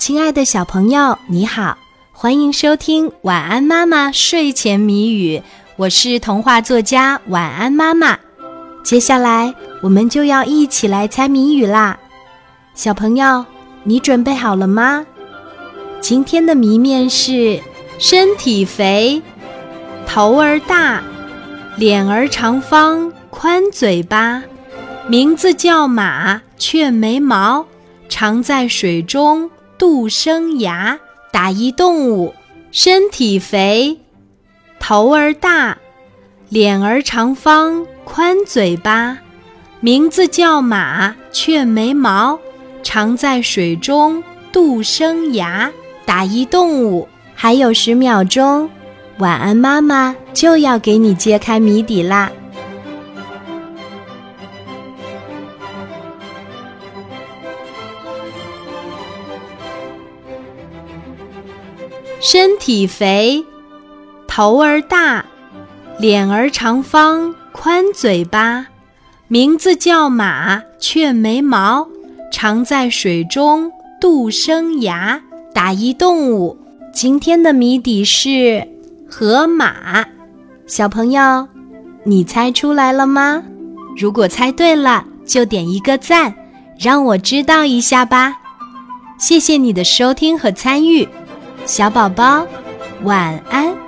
亲爱的小朋友，你好，欢迎收听《晚安妈妈睡前谜语》，我是童话作家晚安妈妈。接下来我们就要一起来猜谜语啦，小朋友，你准备好了吗？今天的谜面是：身体肥，头儿大，脸儿长方，宽嘴巴，名字叫马，却没毛，常在水中。杜生涯，打一动物，身体肥，头儿大，脸儿长方，宽嘴巴，名字叫马，却没毛，常在水中度生涯。打一动物，还有十秒钟，晚安妈妈就要给你揭开谜底啦。身体肥，头儿大，脸儿长方，宽嘴巴，名字叫马，却没毛，常在水中度生涯。打一动物，今天的谜底是河马。小朋友，你猜出来了吗？如果猜对了，就点一个赞，让我知道一下吧。谢谢你的收听和参与。小宝宝，晚安。